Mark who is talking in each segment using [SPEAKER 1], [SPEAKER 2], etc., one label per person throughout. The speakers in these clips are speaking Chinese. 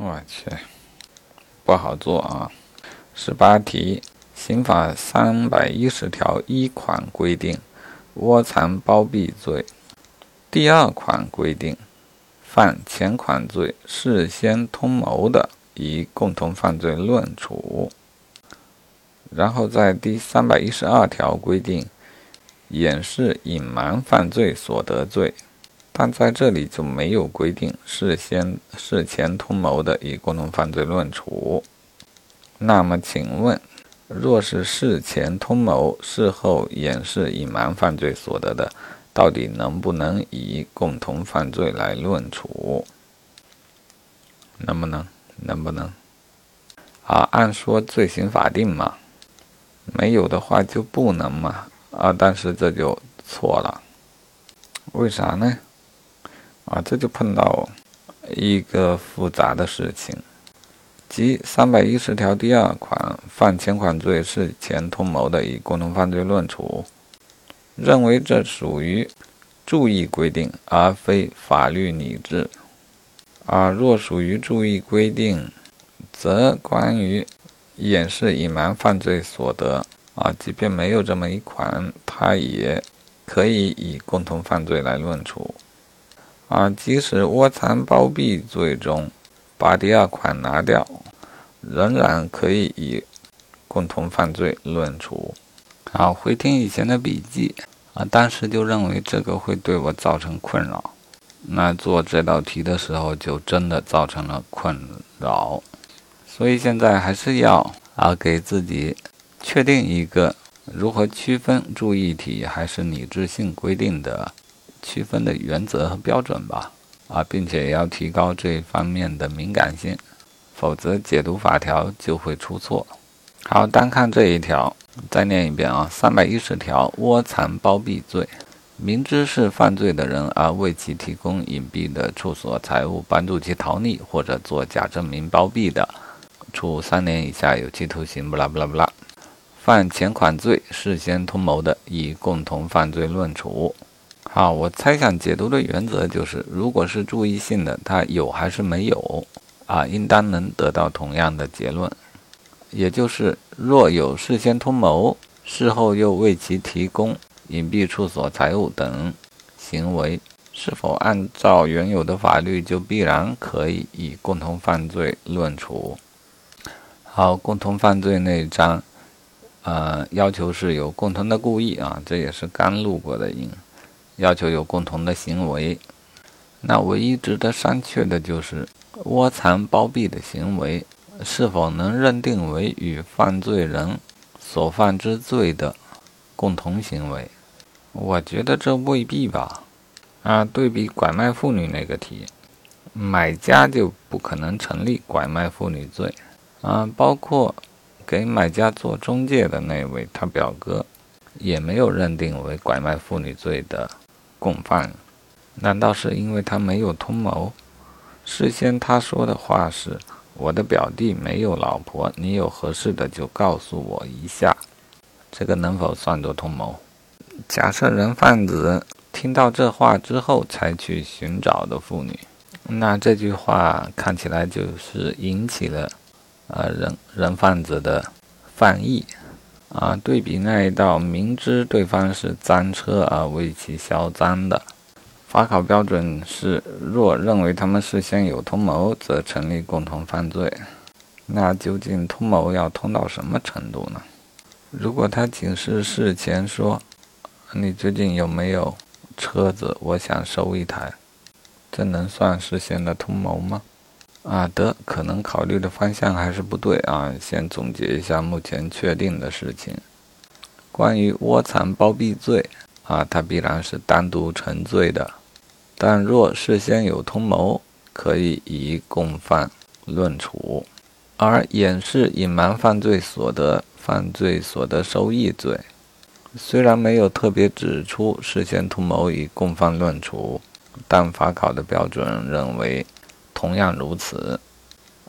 [SPEAKER 1] 我去，不好做啊！十八题，刑法三百一十条一款规定，窝藏包庇罪。第二款规定，犯前款罪事先通谋的，以共同犯罪论处。然后在第三百一十二条规定，掩饰隐瞒犯罪所得罪。但在这里就没有规定事先事前通谋的，以共同犯罪论处。那么，请问，若是事前通谋，事后掩饰隐瞒犯罪所得的，到底能不能以共同犯罪来论处？能不能？能不能？啊，按说罪行法定嘛，没有的话就不能嘛。啊，但是这就错了，为啥呢？啊，这就碰到一个复杂的事情，即三百一十条第二款犯前款罪是前通谋的，以共同犯罪论处，认为这属于注意规定，而非法律拟制。啊，若属于注意规定，则关于掩饰隐瞒犯罪所得，啊，即便没有这么一款，他也可以以共同犯罪来论处。啊，即使窝藏包庇罪中把第二款拿掉，仍然可以以共同犯罪论处。啊，回听以前的笔记啊，当时就认为这个会对我造成困扰，那做这道题的时候就真的造成了困扰。所以现在还是要啊给自己确定一个如何区分注意题还是拟制性规定的。区分的原则和标准吧，啊，并且也要提高这一方面的敏感性，否则解读法条就会出错。好，单看这一条，再念一遍啊，三百一十条，窝藏包庇罪，明知是犯罪的人而为其提供隐蔽的处所财物，帮助其逃匿或者作假证明包庇的，处三年以下有期徒刑。不啦不啦不啦，犯前款罪事先通谋的，以共同犯罪论处。啊，我猜想解读的原则就是，如果是注意性的，它有还是没有啊，应当能得到同样的结论，也就是若有事先通谋，事后又为其提供隐蔽处所财物等行为，是否按照原有的法律就必然可以以共同犯罪论处？好，共同犯罪那一章，呃，要求是有共同的故意啊，这也是刚录过的音。要求有共同的行为，那唯一值得商榷的就是窝藏包庇的行为是否能认定为与犯罪人所犯之罪的共同行为？我觉得这未必吧。啊，对比拐卖妇女那个题，买家就不可能成立拐卖妇女罪啊，包括给买家做中介的那位他表哥也没有认定为拐卖妇女罪的。共犯，难道是因为他没有通谋？事先他说的话是：“我的表弟没有老婆，你有合适的就告诉我一下。”这个能否算作通谋？假设人贩子听到这话之后才去寻找的妇女，那这句话看起来就是引起了呃人人贩子的犯意。啊，对比那一道明知对方是赃车而为其销赃的，法考标准是：若认为他们事先有通谋，则成立共同犯罪。那究竟通谋要通到什么程度呢？如果他仅是事前说：“你最近有没有车子？我想收一台。”这能算事先的通谋吗？啊，得可能考虑的方向还是不对啊。先总结一下目前确定的事情。关于窝藏包庇罪啊，它必然是单独成罪的。但若事先有通谋，可以以共犯论处。而掩饰隐瞒犯罪所得、犯罪所得收益罪，虽然没有特别指出事先通谋以共犯论处，但法考的标准认为。同样如此，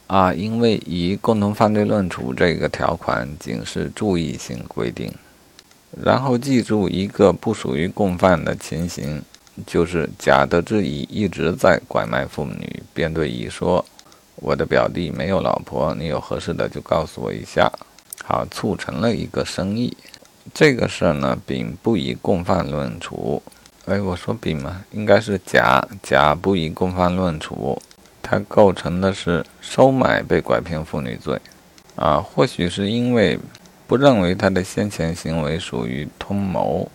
[SPEAKER 1] 啊，因为以共同犯罪论处这个条款仅是注意性规定，然后记住一个不属于共犯的情形，就是甲得知乙一直在拐卖妇女，便对乙说：“我的表弟没有老婆，你有合适的就告诉我一下。好，促成了一个生意。这个事儿呢，丙不以共犯论处。哎，我说丙嘛，应该是甲，甲不以共犯论处，他构成的是收买被拐骗妇女罪。啊，或许是因为不认为他的先前行为属于通谋。